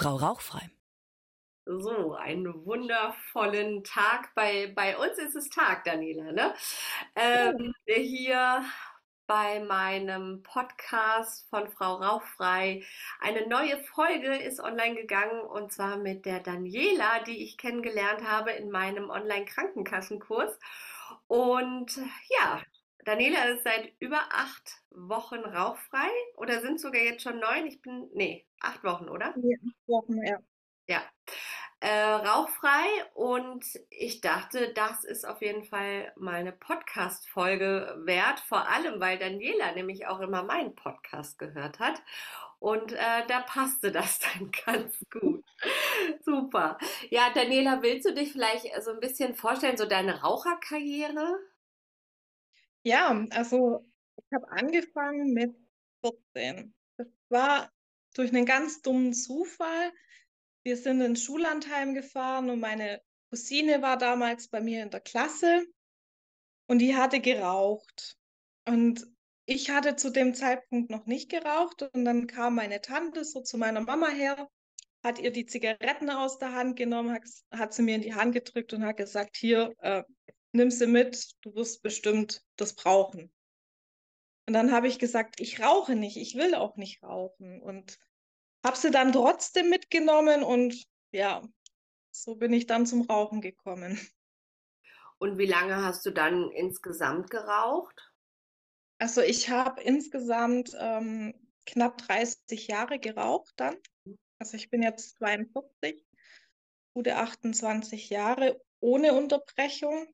Frau Rauchfrei. So, einen wundervollen Tag. Bei, bei uns ist es Tag, Daniela, ne? Ähm, hier bei meinem Podcast von Frau Rauchfrei. Eine neue Folge ist online gegangen und zwar mit der Daniela, die ich kennengelernt habe in meinem Online-Krankenkassenkurs. Und ja, Daniela ist seit über acht Wochen rauchfrei oder sind sogar jetzt schon neun? Ich bin, nee, acht Wochen, oder? Ja, acht Wochen, ja. Ja. Äh, rauchfrei und ich dachte, das ist auf jeden Fall mal eine Podcast-Folge wert, vor allem weil Daniela nämlich auch immer meinen Podcast gehört hat und äh, da passte das dann ganz gut. Super. Ja, Daniela, willst du dich vielleicht so ein bisschen vorstellen, so deine Raucherkarriere? Ja, also ich habe angefangen mit 14. Das war durch einen ganz dummen Zufall. Wir sind ins Schullandheim gefahren und meine Cousine war damals bei mir in der Klasse und die hatte geraucht. Und ich hatte zu dem Zeitpunkt noch nicht geraucht und dann kam meine Tante so zu meiner Mama her, hat ihr die Zigaretten aus der Hand genommen, hat, hat sie mir in die Hand gedrückt und hat gesagt, hier, äh, nimm sie mit, du wirst bestimmt das brauchen. Und dann habe ich gesagt, ich rauche nicht, ich will auch nicht rauchen. Und habe sie dann trotzdem mitgenommen und ja, so bin ich dann zum Rauchen gekommen. Und wie lange hast du dann insgesamt geraucht? Also ich habe insgesamt ähm, knapp 30 Jahre geraucht dann. Also ich bin jetzt 42, gute 28 Jahre ohne Unterbrechung.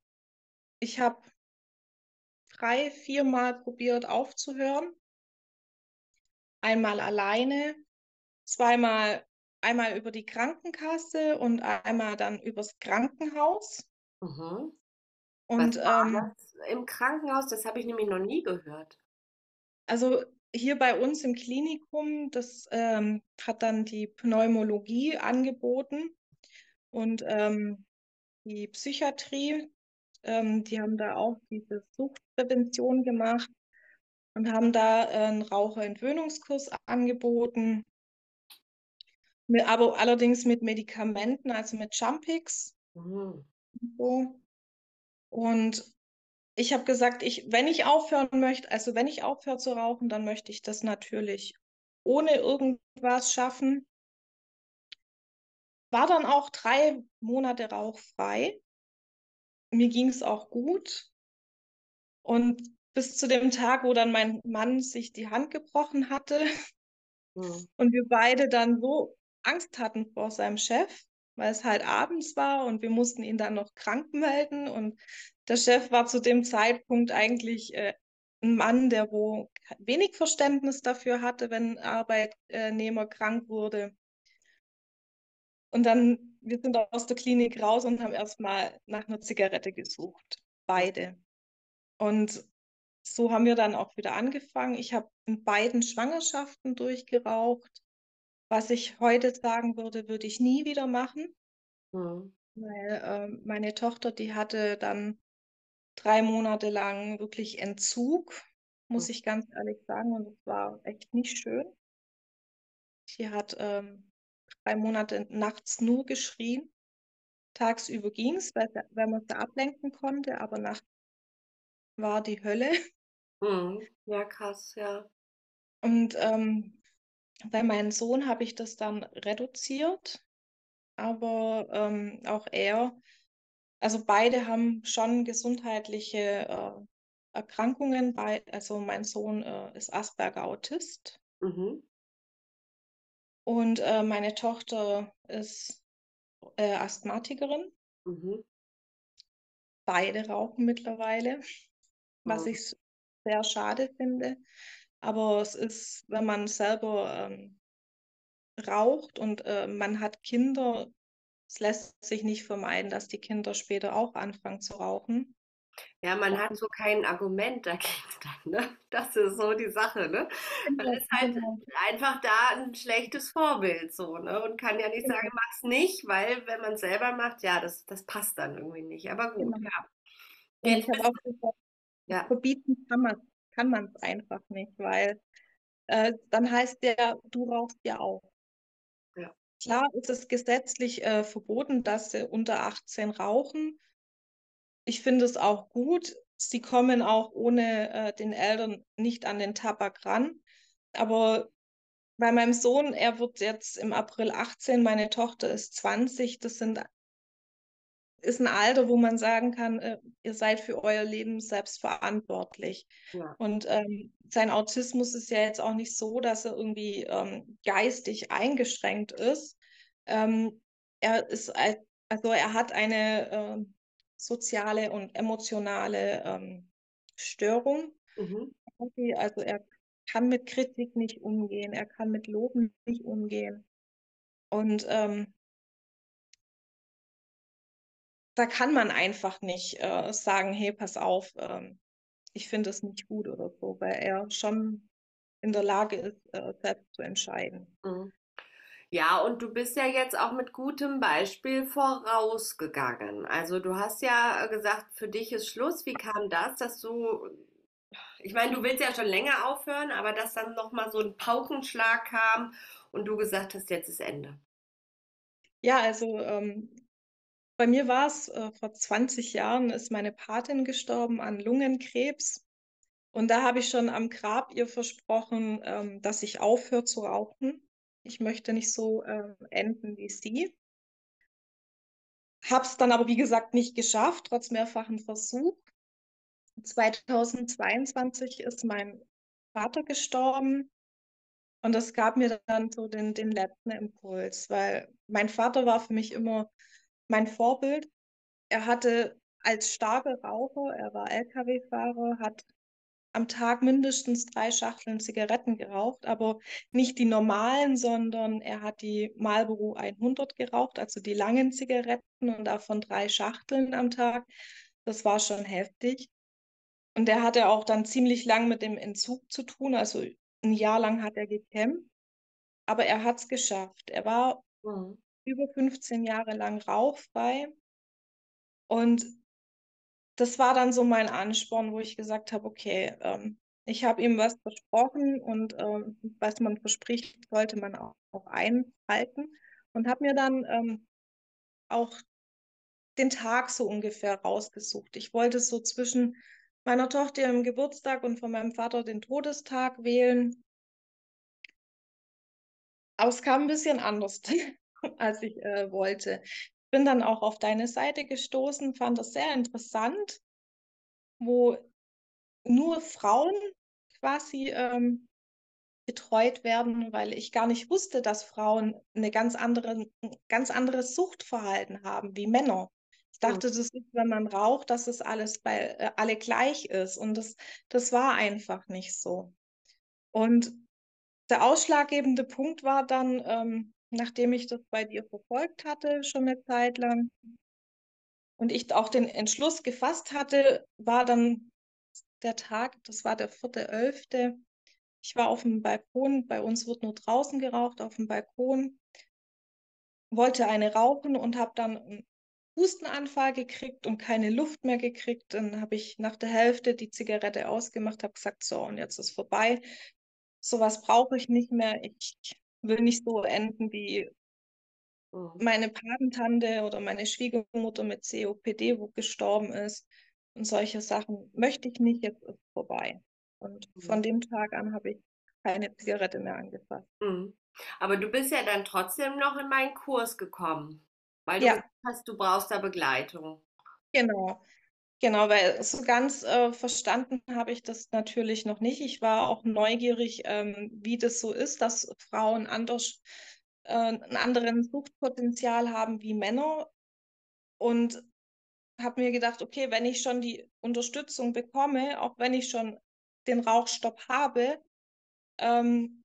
Ich habe drei, viermal probiert aufzuhören. Einmal alleine, zweimal, einmal über die Krankenkasse und einmal dann übers Krankenhaus. Mhm. Und ähm, im Krankenhaus, das habe ich nämlich noch nie gehört. Also hier bei uns im Klinikum, das ähm, hat dann die Pneumologie angeboten und ähm, die Psychiatrie, ähm, die haben da auch diese Suchtprävention gemacht und haben da äh, einen Raucherentwöhnungskurs angeboten, aber allerdings mit Medikamenten, also mit Jumpix. Mhm. So. Und ich habe gesagt, ich, wenn ich aufhören möchte, also wenn ich aufhöre zu rauchen, dann möchte ich das natürlich ohne irgendwas schaffen. War dann auch drei Monate rauchfrei. Mir ging es auch gut. Und bis zu dem Tag, wo dann mein Mann sich die Hand gebrochen hatte Mhm. und wir beide dann so Angst hatten vor seinem Chef, weil es halt abends war und wir mussten ihn dann noch krank melden. Und der Chef war zu dem Zeitpunkt eigentlich äh, ein Mann, der wo wenig Verständnis dafür hatte, wenn ein Arbeitnehmer krank wurde. Und dann, wir sind aus der Klinik raus und haben erstmal nach einer Zigarette gesucht. Beide. Und so haben wir dann auch wieder angefangen. Ich habe in beiden Schwangerschaften durchgeraucht. Was ich heute sagen würde, würde ich nie wieder machen. Mhm. Weil äh, meine Tochter, die hatte dann drei Monate lang wirklich Entzug, muss Mhm. ich ganz ehrlich sagen. Und es war echt nicht schön. Die hat ähm, drei Monate nachts nur geschrien. Tagsüber ging es, weil, weil man sie ablenken konnte, aber nachts war die Hölle. Mhm. Ja, krass, ja. Und ähm, bei meinem Sohn habe ich das dann reduziert, aber ähm, auch er, also beide haben schon gesundheitliche äh, Erkrankungen. Bei, also mein Sohn äh, ist Asperger-Autist Mhm. Und äh, meine Tochter ist äh, Asthmatikerin. Mhm. Beide rauchen mittlerweile, was Mhm. ich sehr schade finde. Aber es ist, wenn man selber ähm, raucht und äh, man hat Kinder, es lässt sich nicht vermeiden, dass die Kinder später auch anfangen zu rauchen. Ja, man hat so kein Argument dagegen dann, ne? Das ist so die Sache, ne? Man ist halt Genau. einfach da ein schlechtes Vorbild so, ne? Und kann ja nicht sagen, mach's nicht, weil wenn man es selber macht, ja, das, das passt dann irgendwie nicht. Aber gut, Genau. ja. Jetzt ich habe auch gesagt, ja. verbieten kann man kann man es einfach nicht, weil äh, dann heißt der, du rauchst ja auch. Ja. klar ist es gesetzlich äh, verboten, dass sie unter 18 rauchen. Ich finde es auch gut. Sie kommen auch ohne äh, den Eltern nicht an den Tabak ran. Aber bei meinem Sohn, er wird jetzt im April 18, meine Tochter ist 20. Das sind, ist ein Alter, wo man sagen kann, äh, ihr seid für euer Leben selbst verantwortlich. Ja. Und ähm, sein Autismus ist ja jetzt auch nicht so, dass er irgendwie ähm, geistig eingeschränkt ist. Ähm, er ist, also er hat eine äh, soziale und emotionale ähm, Störung. Mhm. Also er kann mit Kritik nicht umgehen, er kann mit Loben nicht umgehen. Und ähm, da kann man einfach nicht äh, sagen, hey, pass auf, ähm, ich finde es nicht gut oder so, weil er schon in der Lage ist, äh, selbst zu entscheiden. Mhm. Ja, und du bist ja jetzt auch mit gutem Beispiel vorausgegangen. Also du hast ja gesagt, für dich ist Schluss. Wie kam das, dass du, ich meine, du willst ja schon länger aufhören, aber dass dann nochmal so ein Paukenschlag kam und du gesagt hast, jetzt ist Ende? Ja, also ähm, bei mir war es, äh, vor 20 Jahren ist meine Patin gestorben an Lungenkrebs. Und da habe ich schon am Grab ihr versprochen, ähm, dass ich aufhöre zu rauchen. Ich möchte nicht so äh, enden wie sie. Habe es dann aber, wie gesagt, nicht geschafft, trotz mehrfachen Versuch. 2022 ist mein Vater gestorben und das gab mir dann so den, den letzten Impuls, weil mein Vater war für mich immer mein Vorbild. Er hatte als starker Raucher, er war Lkw-Fahrer, hat am Tag mindestens drei Schachteln Zigaretten geraucht, aber nicht die normalen, sondern er hat die Marlboro 100 geraucht, also die langen Zigaretten und davon drei Schachteln am Tag. Das war schon heftig. Und er hatte auch dann ziemlich lang mit dem Entzug zu tun, also ein Jahr lang hat er gekämpft, aber er hat es geschafft. Er war mhm. über 15 Jahre lang rauchfrei und das war dann so mein Ansporn, wo ich gesagt habe, okay, ähm, ich habe ihm was versprochen und ähm, was man verspricht, sollte man auch, auch einhalten. Und habe mir dann ähm, auch den Tag so ungefähr rausgesucht. Ich wollte so zwischen meiner Tochter im Geburtstag und von meinem Vater den Todestag wählen. Aber es kam ein bisschen anders, als ich äh, wollte bin dann auch auf deine Seite gestoßen, fand das sehr interessant, wo nur Frauen quasi ähm, betreut werden, weil ich gar nicht wusste, dass Frauen eine ganz andere, ein ganz anderes Suchtverhalten haben wie Männer. Ich dachte, das ist, wenn man raucht, dass es alles bei äh, alle gleich ist. Und das, das war einfach nicht so. Und der ausschlaggebende Punkt war dann, ähm, nachdem ich das bei dir verfolgt hatte, schon eine Zeit lang, und ich auch den Entschluss gefasst hatte, war dann der Tag, das war der 4.11. Ich war auf dem Balkon, bei uns wird nur draußen geraucht, auf dem Balkon, wollte eine rauchen und habe dann einen Hustenanfall gekriegt und keine Luft mehr gekriegt. Dann habe ich nach der Hälfte die Zigarette ausgemacht, habe gesagt, so, und jetzt ist vorbei. Sowas brauche ich nicht mehr. Ich will nicht so enden wie mhm. meine Patentante oder meine Schwiegermutter mit COPD, wo gestorben ist. Und solche Sachen möchte ich nicht, jetzt ist vorbei. Und mhm. von dem Tag an habe ich keine Zigarette mehr angefasst. Mhm. Aber du bist ja dann trotzdem noch in meinen Kurs gekommen, weil du ja. hast, du brauchst da Begleitung. Genau. Genau, weil so ganz äh, verstanden habe ich das natürlich noch nicht. Ich war auch neugierig, ähm, wie das so ist, dass Frauen anders, äh, einen anderen Suchtpotenzial haben wie Männer. Und habe mir gedacht, okay, wenn ich schon die Unterstützung bekomme, auch wenn ich schon den Rauchstopp habe, ähm,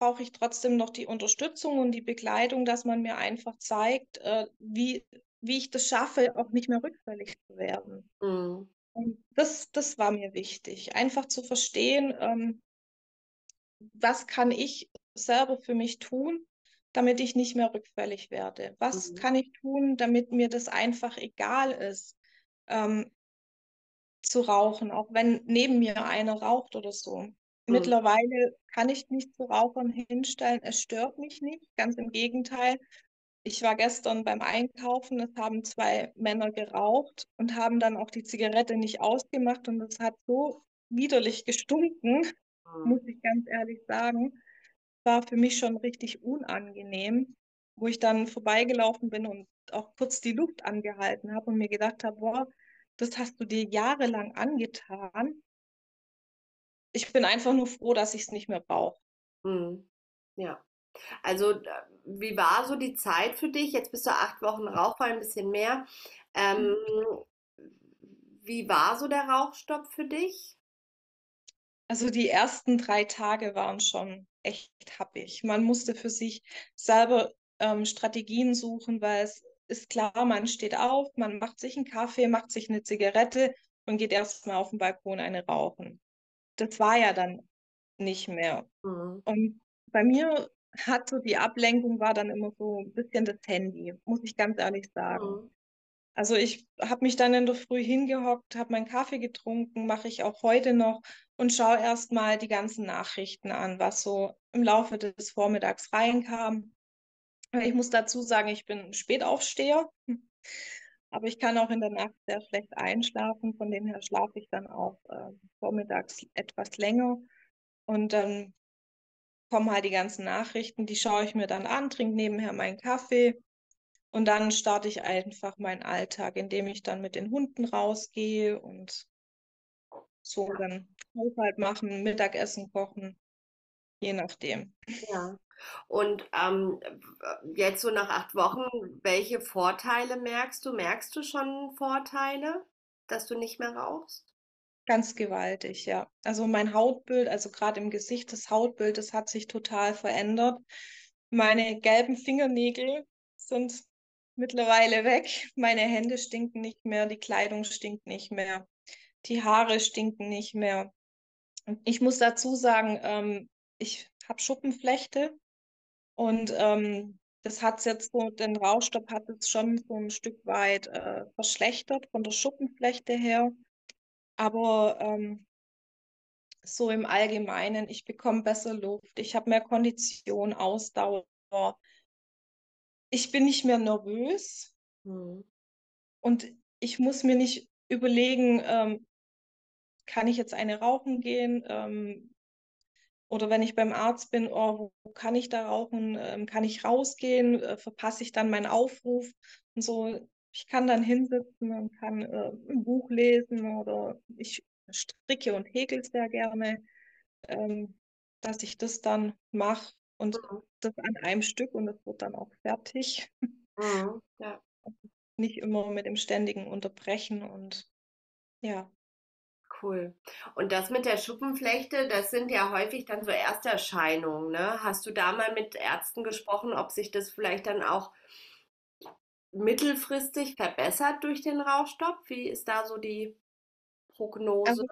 brauche ich trotzdem noch die Unterstützung und die Begleitung, dass man mir einfach zeigt, äh, wie wie ich das schaffe, auch nicht mehr rückfällig zu werden. Mhm. Und das, das war mir wichtig, einfach zu verstehen, ähm, was kann ich selber für mich tun, damit ich nicht mehr rückfällig werde? Was mhm. kann ich tun, damit mir das einfach egal ist, ähm, zu rauchen, auch wenn neben mir einer raucht oder so? Mhm. Mittlerweile kann ich mich zu Rauchern hinstellen. Es stört mich nicht, ganz im Gegenteil. Ich war gestern beim Einkaufen, es haben zwei Männer geraucht und haben dann auch die Zigarette nicht ausgemacht und es hat so widerlich gestunken, mhm. muss ich ganz ehrlich sagen. War für mich schon richtig unangenehm, wo ich dann vorbeigelaufen bin und auch kurz die Luft angehalten habe und mir gedacht habe, boah, das hast du dir jahrelang angetan. Ich bin einfach nur froh, dass ich es nicht mehr brauche. Mhm. Ja. Also, wie war so die Zeit für dich? Jetzt bist du acht Wochen rauchfrei, ein bisschen mehr. Ähm, wie war so der Rauchstopp für dich? Also die ersten drei Tage waren schon echt happig. Man musste für sich selber ähm, Strategien suchen, weil es ist klar, man steht auf, man macht sich einen Kaffee, macht sich eine Zigarette und geht erstmal auf den Balkon eine rauchen. Das war ja dann nicht mehr. Mhm. Und bei mir hat so die Ablenkung war dann immer so ein bisschen das Handy, muss ich ganz ehrlich sagen. Mhm. Also ich habe mich dann in der Früh hingehockt, habe meinen Kaffee getrunken, mache ich auch heute noch und schaue erstmal die ganzen Nachrichten an, was so im Laufe des Vormittags reinkam. Ich muss dazu sagen, ich bin Spätaufsteher, aber ich kann auch in der Nacht sehr schlecht einschlafen. Von dem her schlafe ich dann auch äh, vormittags etwas länger. Und dann kommen halt die ganzen Nachrichten, die schaue ich mir dann an, trinke nebenher meinen Kaffee und dann starte ich einfach meinen Alltag, indem ich dann mit den Hunden rausgehe und so dann Haushalt machen, Mittagessen kochen, je nachdem. Ja. Und ähm, jetzt so nach acht Wochen, welche Vorteile merkst du? Merkst du schon Vorteile, dass du nicht mehr rauchst? Ganz gewaltig, ja. Also mein Hautbild, also gerade im Gesicht, das Hautbild, das hat sich total verändert. Meine gelben Fingernägel sind mittlerweile weg. Meine Hände stinken nicht mehr, die Kleidung stinkt nicht mehr, die Haare stinken nicht mehr. Ich muss dazu sagen, ähm, ich habe Schuppenflechte und ähm, das hat jetzt so, den Rauchstopp hat es schon so ein Stück weit äh, verschlechtert von der Schuppenflechte her. Aber ähm, so im Allgemeinen, ich bekomme besser Luft, ich habe mehr Kondition, Ausdauer. Ich bin nicht mehr nervös mhm. und ich muss mir nicht überlegen, ähm, kann ich jetzt eine rauchen gehen? Ähm, oder wenn ich beim Arzt bin, oh, wo kann ich da rauchen? Ähm, kann ich rausgehen? Äh, verpasse ich dann meinen Aufruf? Und so, ich kann dann hinsitzen und kann äh, ein Buch lesen oder ich stricke und häkel sehr gerne, ähm, dass ich das dann mache und mhm. das an einem Stück und das wird dann auch fertig. Mhm, ja. Nicht immer mit dem ständigen Unterbrechen und ja. Cool. Und das mit der Schuppenflechte, das sind ja häufig dann so Ersterscheinungen. Ne? Hast du da mal mit Ärzten gesprochen, ob sich das vielleicht dann auch mittelfristig verbessert durch den Rauchstopp? Wie ist da so die Prognose? Also,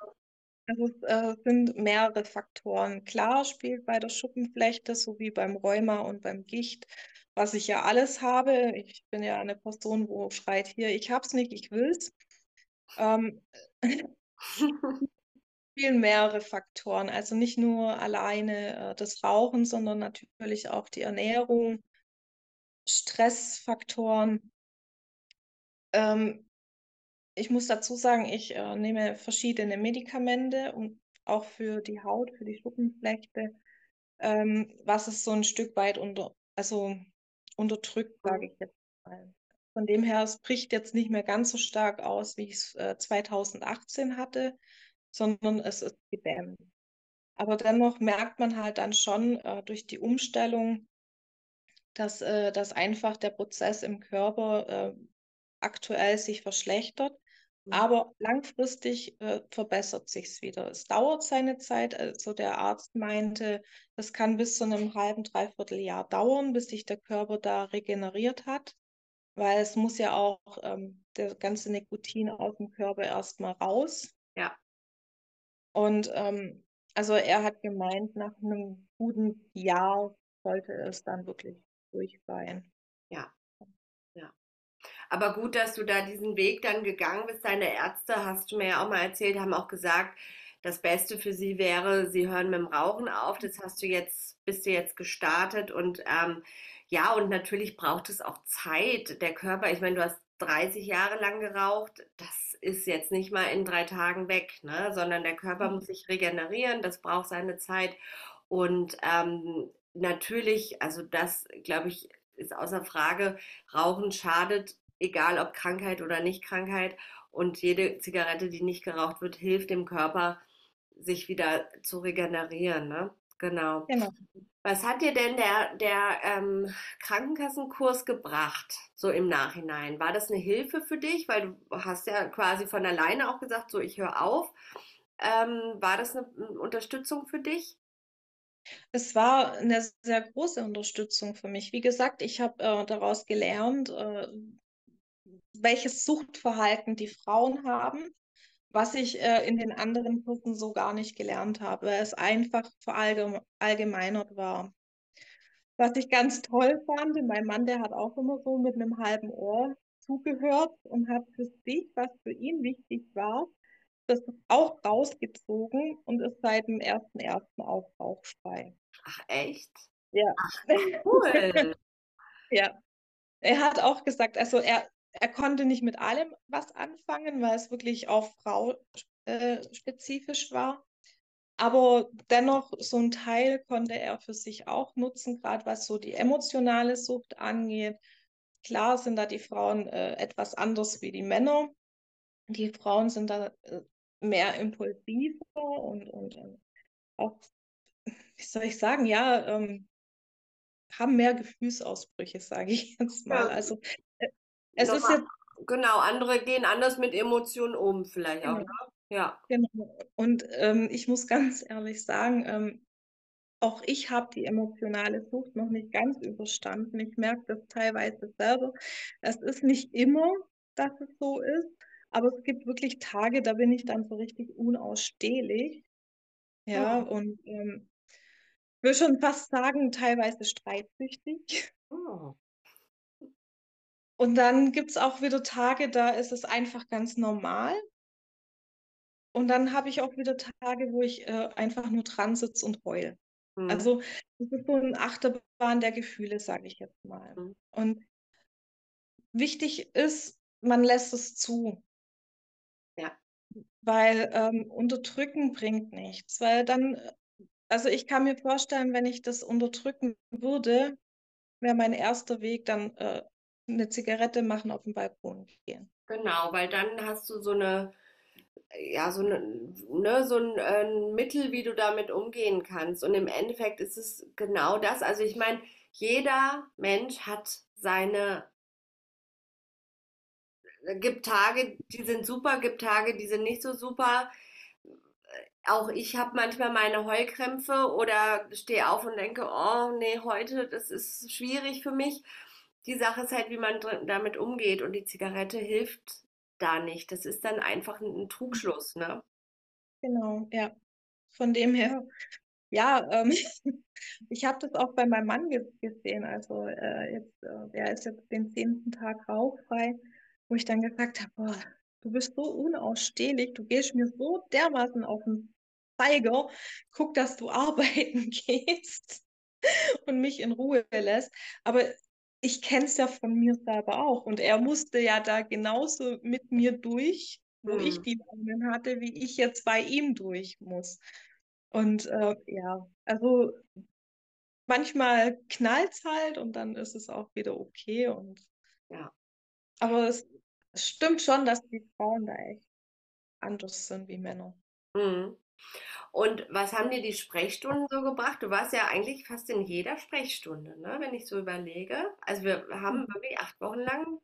also es äh, sind mehrere Faktoren. Klar spielt bei der Schuppenflechte sowie beim Rheuma und beim Gicht, was ich ja alles habe. Ich bin ja eine Person, wo schreit hier, ich hab's nicht, ich will's. Ähm, spielen mehrere Faktoren. Also nicht nur alleine äh, das Rauchen, sondern natürlich auch die Ernährung, Stressfaktoren, ähm, ich muss dazu sagen, ich äh, nehme verschiedene Medikamente und auch für die Haut, für die Schuppenflechte, ähm, was es so ein Stück weit unter, also unterdrückt, sage ich jetzt mal. Von dem her, es bricht jetzt nicht mehr ganz so stark aus, wie ich es äh, 2018 hatte, sondern es ist gedämmt. Aber dennoch merkt man halt dann schon äh, durch die Umstellung, dass, äh, dass einfach der Prozess im Körper äh, aktuell sich verschlechtert. Mhm. Aber langfristig äh, verbessert sich es wieder. Es dauert seine Zeit. Also der Arzt meinte, es kann bis zu einem halben, dreiviertel Jahr dauern, bis sich der Körper da regeneriert hat, weil es muss ja auch ähm, der ganze Nikotin aus dem Körper erstmal raus. Ja. Und ähm, also er hat gemeint, nach einem guten Jahr sollte es dann wirklich durch sein. Ja. Aber gut, dass du da diesen Weg dann gegangen bist. Deine Ärzte, hast du mir ja auch mal erzählt, haben auch gesagt, das Beste für sie wäre, sie hören mit dem Rauchen auf. Das hast du jetzt, bist du jetzt gestartet und ähm, ja, und natürlich braucht es auch Zeit. Der Körper, ich meine, du hast 30 Jahre lang geraucht, das ist jetzt nicht mal in drei Tagen weg, ne? sondern der Körper muss sich regenerieren, das braucht seine Zeit. Und ähm, natürlich, also das, glaube ich, ist außer Frage, Rauchen schadet, egal ob Krankheit oder nicht Krankheit. Und jede Zigarette, die nicht geraucht wird, hilft dem Körper, sich wieder zu regenerieren. Ne? Genau. genau. Was hat dir denn der, der ähm, Krankenkassenkurs gebracht, so im Nachhinein? War das eine Hilfe für dich? Weil du hast ja quasi von alleine auch gesagt, so ich höre auf. Ähm, war das eine Unterstützung für dich? Es war eine sehr große Unterstützung für mich. Wie gesagt, ich habe äh, daraus gelernt, äh, welches Suchtverhalten die Frauen haben, was ich äh, in den anderen Kursen so gar nicht gelernt habe, weil es einfach verallgemeinert war. Was ich ganz toll fand, mein Mann, der hat auch immer so mit einem halben Ohr zugehört und hat für sich, was für ihn wichtig war, das auch rausgezogen und ist seit dem 1.1. auch rauchfrei. Ach, echt? Ja. Ach, cool. ja. Er hat auch gesagt, also er, er konnte nicht mit allem was anfangen, weil es wirklich auf Frau äh, spezifisch war. Aber dennoch, so ein Teil konnte er für sich auch nutzen, gerade was so die emotionale Sucht angeht. Klar sind da die Frauen äh, etwas anders wie die Männer. Die Frauen sind da äh, mehr impulsiver und, und, und, auch, wie soll ich sagen, ja, ähm, haben mehr Gefühlsausbrüche, sage ich jetzt mal. Ja. Also äh, es Nochmal, ist jetzt. Genau, andere gehen anders mit Emotionen um, vielleicht genau. auch. Ne? Ja. Genau. Und ähm, ich muss ganz ehrlich sagen, ähm, auch ich habe die emotionale Sucht noch nicht ganz überstanden. Ich merke das teilweise selber. Es ist nicht immer, dass es so ist, aber es gibt wirklich Tage, da bin ich dann so richtig unausstehlich. Ja, oh. und ähm, will schon fast sagen, teilweise streitsüchtig. Oh. Und dann gibt es auch wieder Tage, da ist es einfach ganz normal. Und dann habe ich auch wieder Tage, wo ich äh, einfach nur dran sitze und heul. Mhm. Also das ist so ein Achterbahn der Gefühle, sage ich jetzt mal. Mhm. Und wichtig ist, man lässt es zu. Weil ähm, unterdrücken bringt nichts. Weil dann, also ich kann mir vorstellen, wenn ich das unterdrücken würde, wäre mein erster Weg dann äh, eine Zigarette machen auf dem Balkon gehen. Genau, weil dann hast du so eine, ja, so, eine, ne, so ein, ein Mittel, wie du damit umgehen kannst. Und im Endeffekt ist es genau das. Also ich meine, jeder Mensch hat seine gibt Tage, die sind super, gibt Tage, die sind nicht so super. Auch ich habe manchmal meine Heulkrämpfe oder stehe auf und denke, oh nee, heute, das ist schwierig für mich. Die Sache ist halt, wie man damit umgeht und die Zigarette hilft da nicht. Das ist dann einfach ein Trugschluss, ne? Genau, ja. Von dem her, ja, ähm, ich habe das auch bei meinem Mann gesehen. Also äh, jetzt, äh, er ist jetzt den zehnten Tag rauchfrei wo ich dann gesagt habe, boah, du bist so unausstehlich, du gehst mir so dermaßen auf den Zeiger, guck, dass du arbeiten gehst und mich in Ruhe lässt. Aber ich kenne es ja von mir selber auch. Und er musste ja da genauso mit mir durch, wo hm. ich die Launen hatte, wie ich jetzt bei ihm durch muss. Und äh, ja, also manchmal knallt es halt und dann ist es auch wieder okay. Und ja. Aber es es stimmt schon, dass die Frauen da echt anders sind wie Männer. Mhm. Und was haben dir die Sprechstunden so gebracht? Du warst ja eigentlich fast in jeder Sprechstunde, ne? wenn ich so überlege. Also wir haben mhm. wirklich acht Wochen lang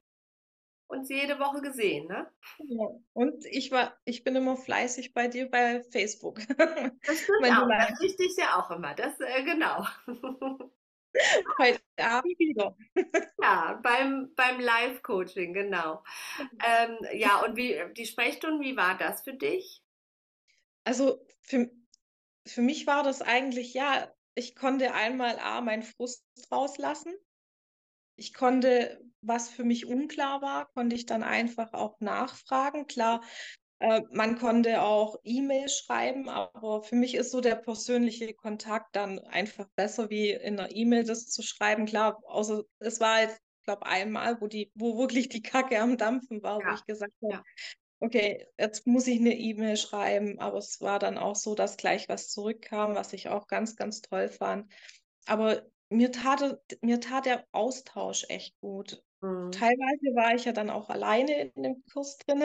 uns jede Woche gesehen, ne? Ja. Und ich war, ich bin immer fleißig bei dir bei Facebook. Das stimmt auch. Das richte ich ja auch immer. Das äh, genau. Heute Abend wieder. Ja, beim, beim Live-Coaching, genau. Mhm. Ähm, ja, und wie die Sprechstunden, wie war das für dich? Also für, für mich war das eigentlich, ja, ich konnte einmal A, meinen Frust rauslassen. Ich konnte, was für mich unklar war, konnte ich dann einfach auch nachfragen. Klar, Äh, man konnte auch E-Mail schreiben, aber für mich ist so der persönliche Kontakt dann einfach besser, wie in einer E-Mail das zu schreiben. Klar, außer es war jetzt, glaube einmal, wo die, wo wirklich die Kacke am Dampfen war, ja. wo ich gesagt habe, ja. okay, jetzt muss ich eine E-Mail schreiben, aber es war dann auch so, dass gleich was zurückkam, was ich auch ganz, ganz toll fand. Aber mir tat, mir tat der Austausch echt gut. Mhm. Teilweise war ich ja dann auch alleine in dem Kurs drin.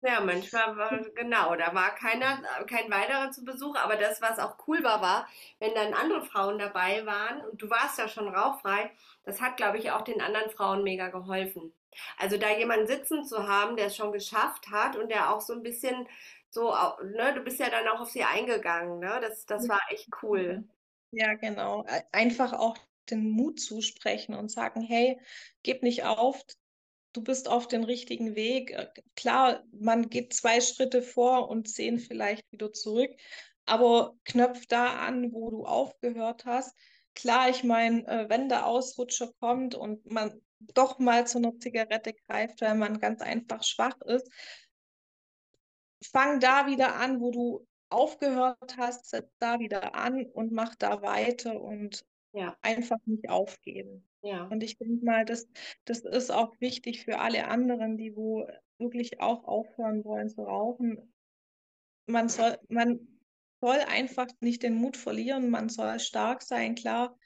Ja, manchmal war, genau, da war keiner, kein weiterer zu Besuch, aber das, was auch cool war, war, wenn dann andere Frauen dabei waren und du warst ja schon rauchfrei, das hat, glaube ich, auch den anderen Frauen mega geholfen. Also da jemanden sitzen zu haben, der es schon geschafft hat und der auch so ein bisschen so, ne, du bist ja dann auch auf sie eingegangen, ne? Das, das war echt cool. Ja, genau. Einfach auch den Mut zusprechen und sagen, hey, gib nicht auf, du bist auf dem richtigen Weg. Äh, klar, man geht zwei Schritte vor und zehn vielleicht wieder zurück, aber knöpf da an, wo du aufgehört hast. Klar, ich meine, äh, wenn der Ausrutscher kommt und man doch mal zu einer Zigarette greift, weil man ganz einfach schwach ist, fang da wieder an, wo du aufgehört hast, setz da wieder an und mach da weiter und ja. einfach nicht aufgeben. Ja. Und ich denke mal, das, das ist auch wichtig für alle anderen, die wo wirklich auch aufhören wollen zu rauchen. Man soll, man soll einfach nicht den Mut verlieren, man soll stark sein, klar.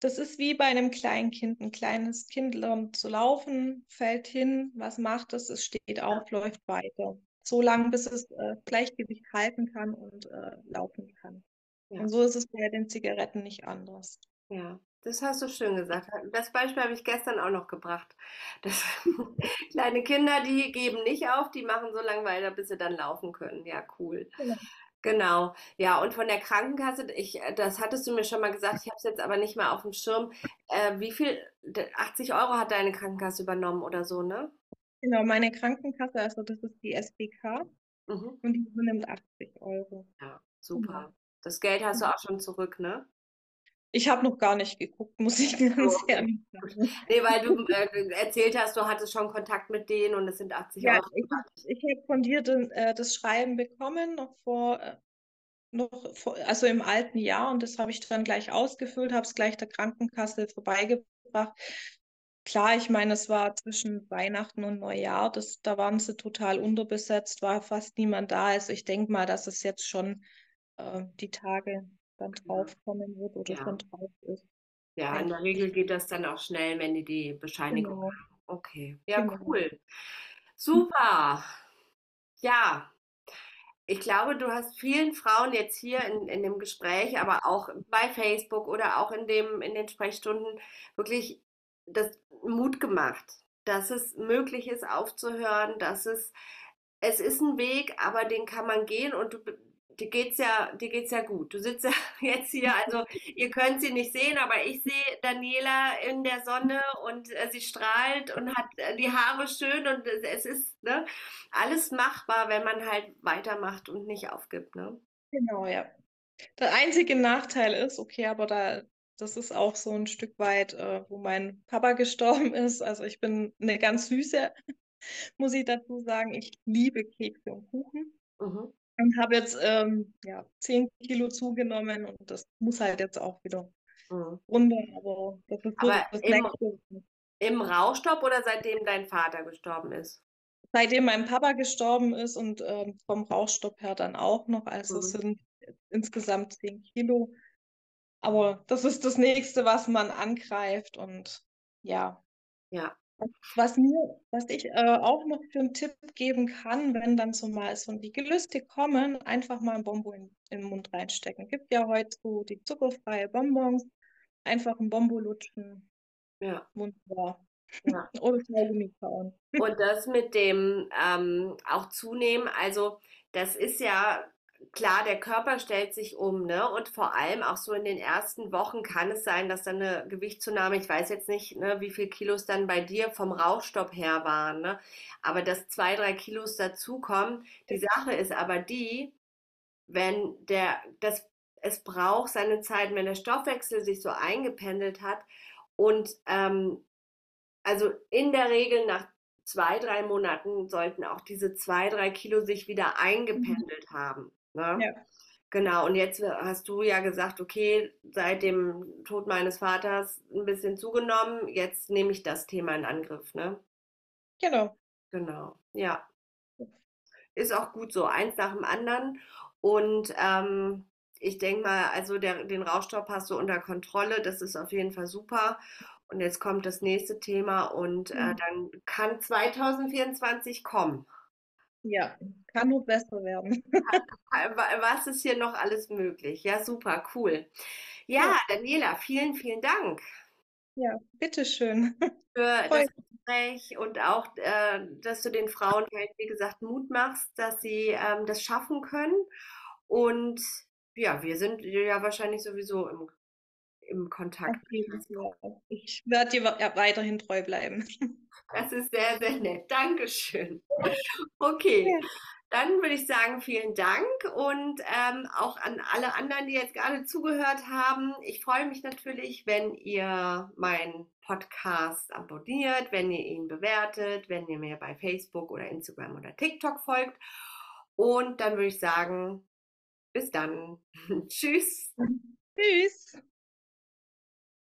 Das ist wie bei einem kleinen Kind. Ein kleines Kind lernt zu laufen, fällt hin, was macht es? Es steht auf, läuft weiter. So lange, bis es äh, Gleichgewicht halten kann und äh, laufen kann. Ja. Und so ist es bei den Zigaretten nicht anders. Ja, das hast du schön gesagt. Das Beispiel habe ich gestern auch noch gebracht. Das, kleine Kinder, die geben nicht auf, die machen so lange weiter, bis sie dann laufen können. Ja, cool. Genau. Genau, ja, und von der Krankenkasse, ich, das hattest du mir schon mal gesagt, ich habe es jetzt aber nicht mehr auf dem Schirm. Äh, wie viel, 80 Euro hat deine Krankenkasse übernommen oder so, ne? Genau, meine Krankenkasse, also das ist die SBK mhm. und die übernimmt 80 Euro. Ja, super. Mhm. Das Geld hast du auch schon zurück, ne? Ich habe noch gar nicht geguckt, muss ich ganz oh. ehrlich sagen. Nee, weil du äh, erzählt hast, du hattest schon Kontakt mit denen und es sind 80 ja, Euro. Ich, ich habe von dir den, äh, das Schreiben bekommen, noch vor, äh, noch vor, also im alten Jahr und das habe ich dann gleich ausgefüllt, habe es gleich der Krankenkasse vorbeigebracht. Klar, ich meine, es war zwischen Weihnachten und Neujahr, das, da waren sie total unterbesetzt, war fast niemand da. Also ich denke mal, dass es jetzt schon äh, die Tage dann draufkommen wird oder ja. schon drauf ist. Ja, in der Regel geht das dann auch schnell, wenn die die Bescheinigung genau. haben. Okay, ja, genau. cool. Super. Ja, ich glaube, du hast vielen Frauen jetzt hier in, in dem Gespräch, aber auch bei Facebook oder auch in, dem, in den Sprechstunden wirklich das Mut gemacht, dass es möglich ist, aufzuhören, dass es, es ist ein Weg, aber den kann man gehen und du dir geht's ja, dir geht's ja gut. Du sitzt ja jetzt hier, also ihr könnt sie nicht sehen, aber ich sehe Daniela in der Sonne und äh, sie strahlt und hat äh, die Haare schön und es ist ne, alles machbar, wenn man halt weitermacht und nicht aufgibt. Ne? Genau, ja. Der einzige Nachteil ist, okay, aber da, das ist auch so ein Stück weit, äh, wo mein Papa gestorben ist. Also ich bin eine ganz süße, muss ich dazu sagen. Ich liebe Kekse und Kuchen. Mhm und habe jetzt ähm, ja, 10 Kilo zugenommen und das muss halt jetzt auch wieder mhm. runter. Aber das ist so aber das im, nächste. Im Rauchstopp oder seitdem dein Vater gestorben ist? Seitdem mein Papa gestorben ist und ähm, vom Rauchstopp her dann auch noch. Also mhm. es sind insgesamt 10 Kilo. Aber das ist das nächste, was man angreift und ja. Ja. Was mir, was ich äh, auch noch für einen Tipp geben kann, wenn dann so mal so die Gelüste kommen, einfach mal ein Bonbon in, in, den Mund reinstecken. Gibt ja heute so die zuckerfreie Bonbons, einfach ein Bonbon lutschen. Ja. Wunderbar. Ja. Oder Kaugummi kauen. Und das mit dem ähm, auch zunehmen, also das ist ja klar, der Körper stellt sich um, ne? Und vor allem auch so in den ersten Wochen kann es sein, dass dann eine Gewichtszunahme, ich weiß jetzt nicht, ne, wie viel Kilos dann bei dir vom Rauchstopp her waren, ne? Aber dass zwei, drei Kilos dazukommen. Die Sache ist aber die, wenn der, das, es braucht seine Zeit, wenn der Stoffwechsel sich so eingependelt hat und ähm, also in der Regel nach zwei, drei Monaten sollten auch diese zwei, drei Kilo sich wieder Mhm. eingependelt haben. Ne? Ja. Genau, und jetzt hast du ja gesagt, okay, seit dem Tod meines Vaters ein bisschen zugenommen, jetzt nehme ich das Thema in Angriff, ne? Genau. Genau, ja. Ist auch gut so, eins nach dem anderen. Und ähm, ich denke mal, also der, den Rauchstopp hast du unter Kontrolle, das ist auf jeden Fall super. Und jetzt kommt das nächste Thema und äh, Mhm. dann kann 2024 kommen. Ja, kann nur besser werden. Wa- Was ist hier noch alles möglich? Ja, super, cool. Ja, Ja. Daniela, vielen, vielen Dank Ja, bitteschön. für Voll. das Gespräch und auch, äh, dass du den Frauen halt, wie gesagt, Mut machst, dass sie ähm, das schaffen können. Und ja, wir sind ja wahrscheinlich sowieso im, im Kontakt. Ich werde dir weiterhin treu bleiben. Das ist sehr, sehr nett. Dankeschön. Okay, dann würde ich sagen, vielen Dank und ähm, auch an alle anderen, die jetzt gerade zugehört haben. Ich freue mich natürlich, wenn ihr meinen Podcast abonniert, wenn ihr ihn bewertet, wenn ihr mir bei Facebook oder Instagram oder TikTok folgt. Und dann würde ich sagen, bis dann. Tschüss. Tschüss.